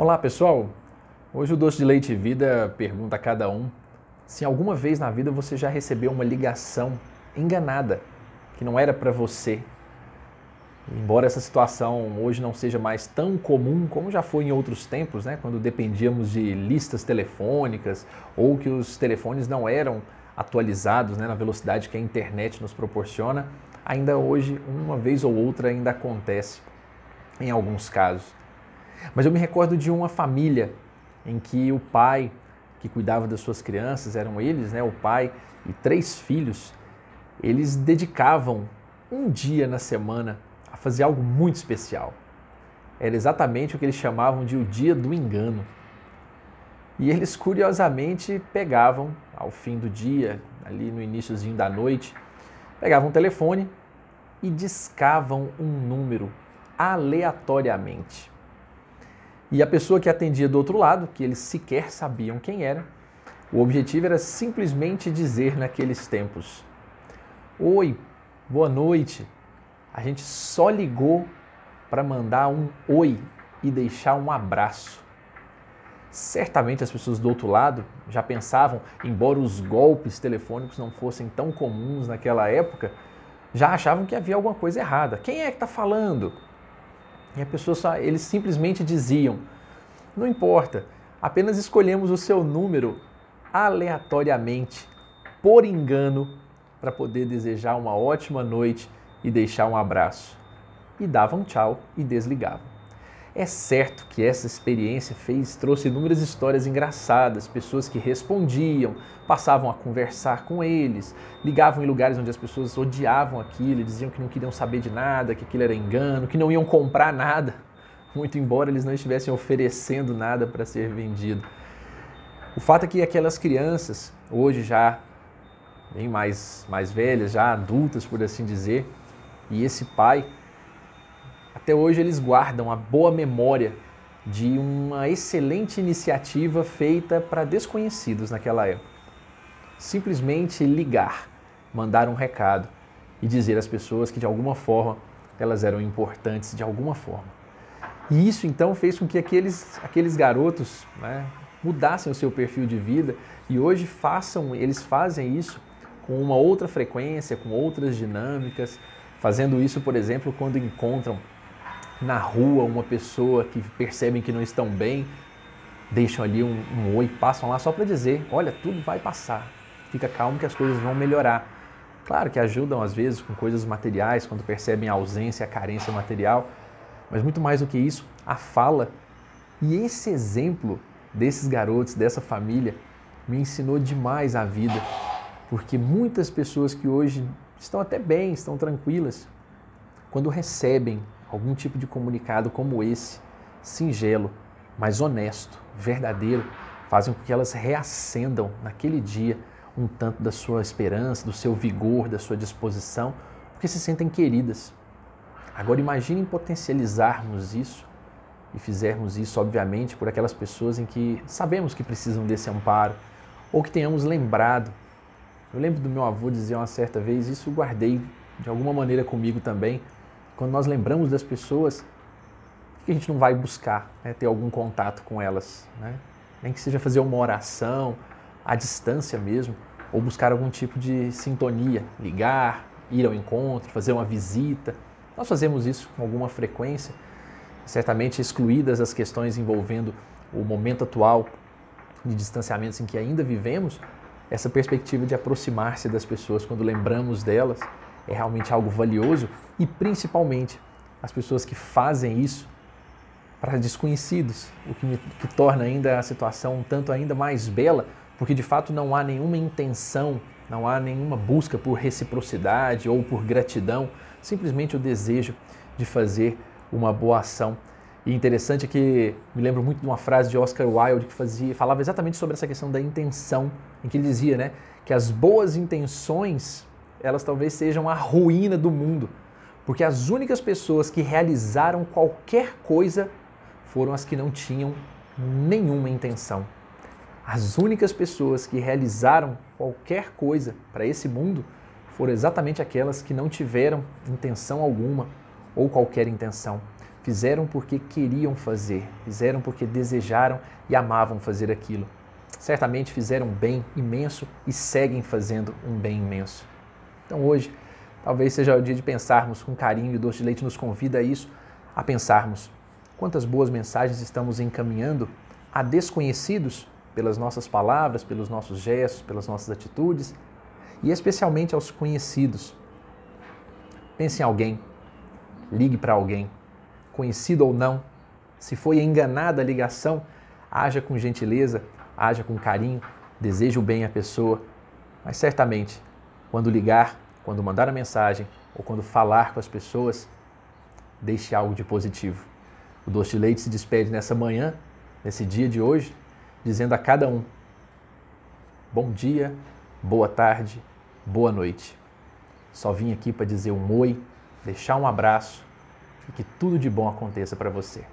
Olá pessoal, hoje o Doce de Leite Vida pergunta a cada um se alguma vez na vida você já recebeu uma ligação enganada, que não era para você. Embora essa situação hoje não seja mais tão comum como já foi em outros tempos, né, quando dependíamos de listas telefônicas ou que os telefones não eram atualizados né, na velocidade que a internet nos proporciona, ainda hoje, uma vez ou outra, ainda acontece em alguns casos. Mas eu me recordo de uma família em que o pai que cuidava das suas crianças, eram eles, né, o pai e três filhos, eles dedicavam um dia na semana a fazer algo muito especial. Era exatamente o que eles chamavam de o dia do engano. E eles curiosamente pegavam ao fim do dia, ali no iníciozinho da noite, pegavam o telefone e discavam um número aleatoriamente. E a pessoa que atendia do outro lado, que eles sequer sabiam quem era, o objetivo era simplesmente dizer naqueles tempos: Oi, boa noite. A gente só ligou para mandar um oi e deixar um abraço. Certamente as pessoas do outro lado já pensavam, embora os golpes telefônicos não fossem tão comuns naquela época, já achavam que havia alguma coisa errada. Quem é que está falando? E a pessoa só, eles simplesmente diziam: não importa, apenas escolhemos o seu número aleatoriamente, por engano, para poder desejar uma ótima noite e deixar um abraço. E davam tchau e desligavam. É certo que essa experiência fez, trouxe inúmeras histórias engraçadas, pessoas que respondiam, passavam a conversar com eles, ligavam em lugares onde as pessoas odiavam aquilo, diziam que não queriam saber de nada, que aquilo era engano, que não iam comprar nada, muito embora eles não estivessem oferecendo nada para ser vendido. O fato é que aquelas crianças, hoje já bem mais, mais velhas, já adultas, por assim dizer, e esse pai até hoje eles guardam a boa memória de uma excelente iniciativa feita para desconhecidos naquela época. Simplesmente ligar, mandar um recado e dizer às pessoas que de alguma forma elas eram importantes de alguma forma. E isso então fez com que aqueles, aqueles garotos né, mudassem o seu perfil de vida e hoje façam, eles fazem isso com uma outra frequência, com outras dinâmicas, fazendo isso, por exemplo, quando encontram na rua uma pessoa que percebem que não estão bem, deixam ali um, um oi, passam lá só para dizer: olha, tudo vai passar, fica calmo que as coisas vão melhorar. Claro que ajudam às vezes com coisas materiais, quando percebem a ausência, a carência material, mas muito mais do que isso, a fala. E esse exemplo desses garotos, dessa família, me ensinou demais a vida, porque muitas pessoas que hoje estão até bem, estão tranquilas, quando recebem algum tipo de comunicado como esse, singelo, mas honesto, verdadeiro, fazem com que elas reacendam naquele dia um tanto da sua esperança, do seu vigor, da sua disposição, porque se sentem queridas. Agora imaginem potencializarmos isso e fizermos isso, obviamente, por aquelas pessoas em que sabemos que precisam desse amparo ou que tenhamos lembrado. Eu lembro do meu avô dizer uma certa vez, isso guardei de alguma maneira comigo também, quando nós lembramos das pessoas, por que a gente não vai buscar né, ter algum contato com elas? Né? Nem que seja fazer uma oração, à distância mesmo, ou buscar algum tipo de sintonia, ligar, ir ao encontro, fazer uma visita. Nós fazemos isso com alguma frequência, certamente excluídas as questões envolvendo o momento atual de distanciamentos em que ainda vivemos, essa perspectiva de aproximar-se das pessoas quando lembramos delas é realmente algo valioso e principalmente as pessoas que fazem isso para desconhecidos, o que, me, que torna ainda a situação um tanto ainda mais bela, porque de fato não há nenhuma intenção, não há nenhuma busca por reciprocidade ou por gratidão, simplesmente o desejo de fazer uma boa ação. E interessante é que me lembro muito de uma frase de Oscar Wilde que fazia, falava exatamente sobre essa questão da intenção, em que ele dizia, né, que as boas intenções elas talvez sejam a ruína do mundo, porque as únicas pessoas que realizaram qualquer coisa foram as que não tinham nenhuma intenção. As únicas pessoas que realizaram qualquer coisa para esse mundo foram exatamente aquelas que não tiveram intenção alguma ou qualquer intenção. Fizeram porque queriam fazer, fizeram porque desejaram e amavam fazer aquilo. Certamente fizeram um bem imenso e seguem fazendo um bem imenso. Então hoje, talvez seja o dia de pensarmos com carinho e o doce de leite nos convida a isso, a pensarmos quantas boas mensagens estamos encaminhando a desconhecidos pelas nossas palavras, pelos nossos gestos, pelas nossas atitudes e especialmente aos conhecidos. Pense em alguém, ligue para alguém, conhecido ou não. Se foi enganada a ligação, haja com gentileza, haja com carinho, deseje o bem à pessoa, mas certamente, quando ligar, quando mandar a mensagem ou quando falar com as pessoas, deixe algo de positivo. O doce de leite se despede nessa manhã, nesse dia de hoje, dizendo a cada um: bom dia, boa tarde, boa noite. Só vim aqui para dizer um oi, deixar um abraço e que tudo de bom aconteça para você.